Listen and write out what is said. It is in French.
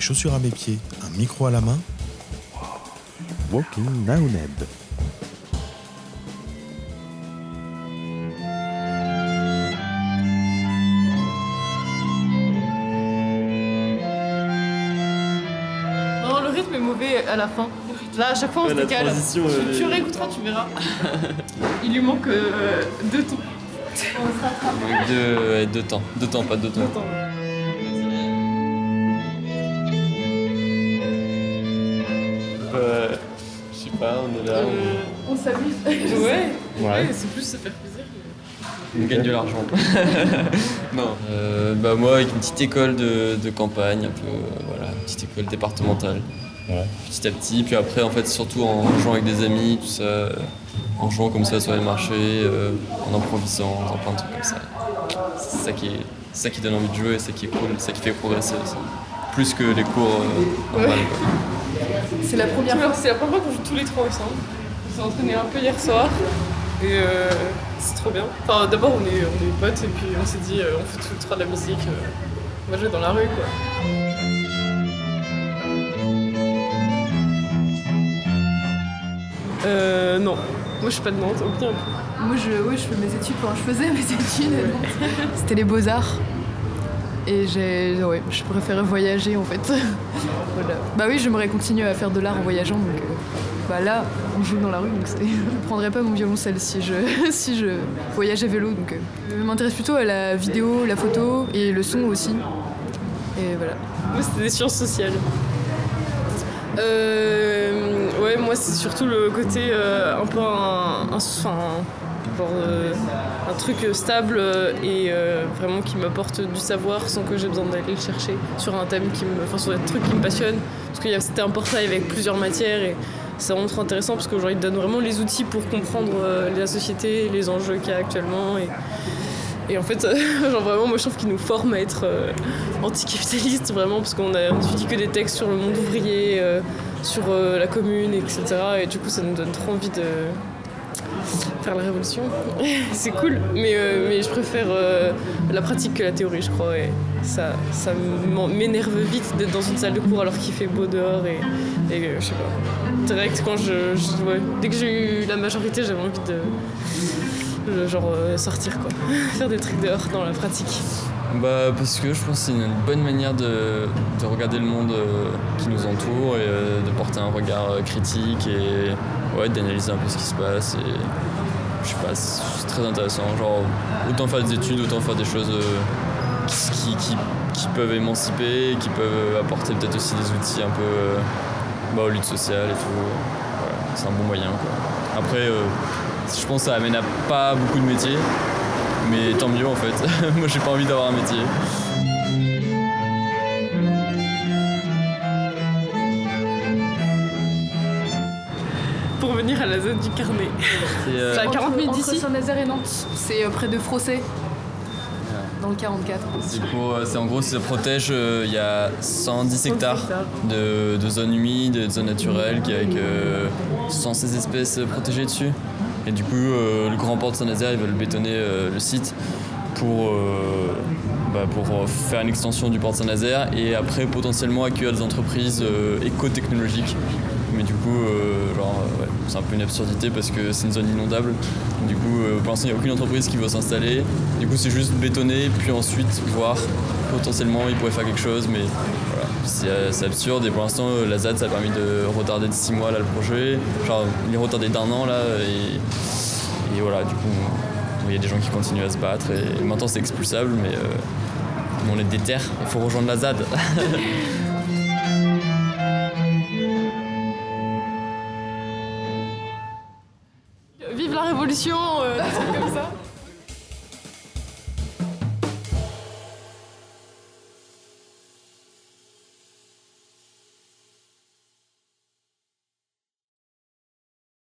chaussures à mes pieds, un micro à la main. Walking Ned. Non, le rythme est mauvais à la fin. Là, à chaque fois, on se la décale. transition, tu, tu réécouteras, tu verras. Il lui manque euh, deux tons. Donc deux, ouais, deux temps. Deux temps, pas deux temps. Euh, là, on, On s'amuse. Ouais. Ouais. c'est plus se faire plaisir. on gagne de l'argent. non. Euh, bah moi, avec une petite école de, de campagne, un peu, euh, voilà, une petite école départementale. Petit à petit, puis après, en fait, surtout en jouant avec des amis, tout ça, euh, en jouant comme ça sur les marchés, euh, en improvisant, en plein de trucs comme ça. C'est ça qui est, ça qui donne envie de jouer, c'est ça qui est cool, c'est ça qui fait progresser aussi. Plus que les cours euh, normales. quoi. C'est la première fois. C'est la première fois qu'on joue tous les trois ensemble. On s'est entraîné un peu hier soir. Et euh, c'est trop bien. Enfin, d'abord, on est, on est potes et puis on s'est dit, euh, on fait tous les trois de la musique. euh, on va jouer dans la rue, quoi. Euh, non. Moi, je suis pas de Nantes, aucun. Moi, je, oui, je fais mes études quand je faisais mes études. C'était les beaux-arts. Et j'ai, ouais, je préférais voyager en fait. voilà. Bah oui, j'aimerais continuer à faire de l'art en voyageant. Donc, euh, bah là, on joue dans la rue, donc je prendrais pas mon violoncelle si je, si je voyageais vélo. Donc, euh, je m'intéresse plutôt à la vidéo, la photo et le son aussi. Et voilà. Moi, c'était des sciences sociales. Euh, ouais, moi, c'est surtout le côté euh, un peu un, un- enfin, euh, un truc stable euh, et euh, vraiment qui m'apporte du savoir sans que j'ai besoin d'aller le chercher sur un thème qui me, enfin, sur des trucs qui me passionnent. Parce que c'était un portail avec plusieurs matières et c'est vraiment intéressant parce genre, il donne vraiment les outils pour comprendre euh, la société, les enjeux qu'il y a actuellement et en fait, genre vraiment, moi je trouve qu'il nous forme à être euh, anticapitaliste, vraiment, parce qu'on a étudie que des textes sur le monde ouvrier, euh, sur euh, la commune, etc. Et du coup, ça nous donne trop envie de faire la révolution. C'est cool, mais, euh, je préfère euh, la pratique que la théorie, je crois. Et ça, m'énerve vite d'être dans une salle de cours alors qu'il fait beau dehors et, euh, je sais pas. Direct, quand je, dès que j'ai eu la majorité, j'avais envie de genre sortir quoi, faire des trucs dehors dans la pratique. Bah parce que je pense que c'est une bonne manière de, de regarder le monde euh, qui nous entoure et euh, de porter un regard euh, critique et ouais, d'analyser un peu ce qui se passe et je sais pas, c'est très intéressant. Genre autant faire des études, autant faire des choses qui, qui, qui- peuvent émanciper, qui peuvent apporter peut-être aussi des outils un peu bah, aux luttes sociales et tout. C'est un bon moyen quoi. Après je pense que ça amène à pas beaucoup de métiers. Mais tant mieux en fait. Moi j'ai pas envie d'avoir un métier. Pour venir à la zone du carnet. Et, euh, C'est à 40 minutes Entre d'ici Saint-Nazaire et Nantes, c'est euh, près de Frossé, dans le 44. c'est pour- euh, c'est en gros, ça protège. euh, Il y a 110 hectares de, de zones humides, de zones naturelles, qui avec euh, 116 espèces protégées dessus. Et du coup, euh, le grand port de Saint-Nazaire, ils veulent bétonner euh, le site pour, euh, bah, pour faire une extension du port de Saint-Nazaire et après potentiellement accueillir des entreprises éco-technologiques. Mais du coup, euh, euh, c'est un peu une absurdité parce que c'est une zone inondable. Du coup, euh, pour l'instant, il n'y a aucune entreprise qui veut s'installer. Du coup, c'est juste bétonner, puis ensuite voir potentiellement ils pourraient faire quelque chose. Mais voilà, c'est absurde. Et pour l'instant, la ZAD, ça a permis de retarder de 6 mois là, le projet. Genre, il est retardé d'un an là. Et, voilà, du coup, il y a des gens qui continuent à se battre. Et maintenant, c'est expulsable, mais euh, on est des terres. Il faut rejoindre la ZAD. la Révolution. Euh,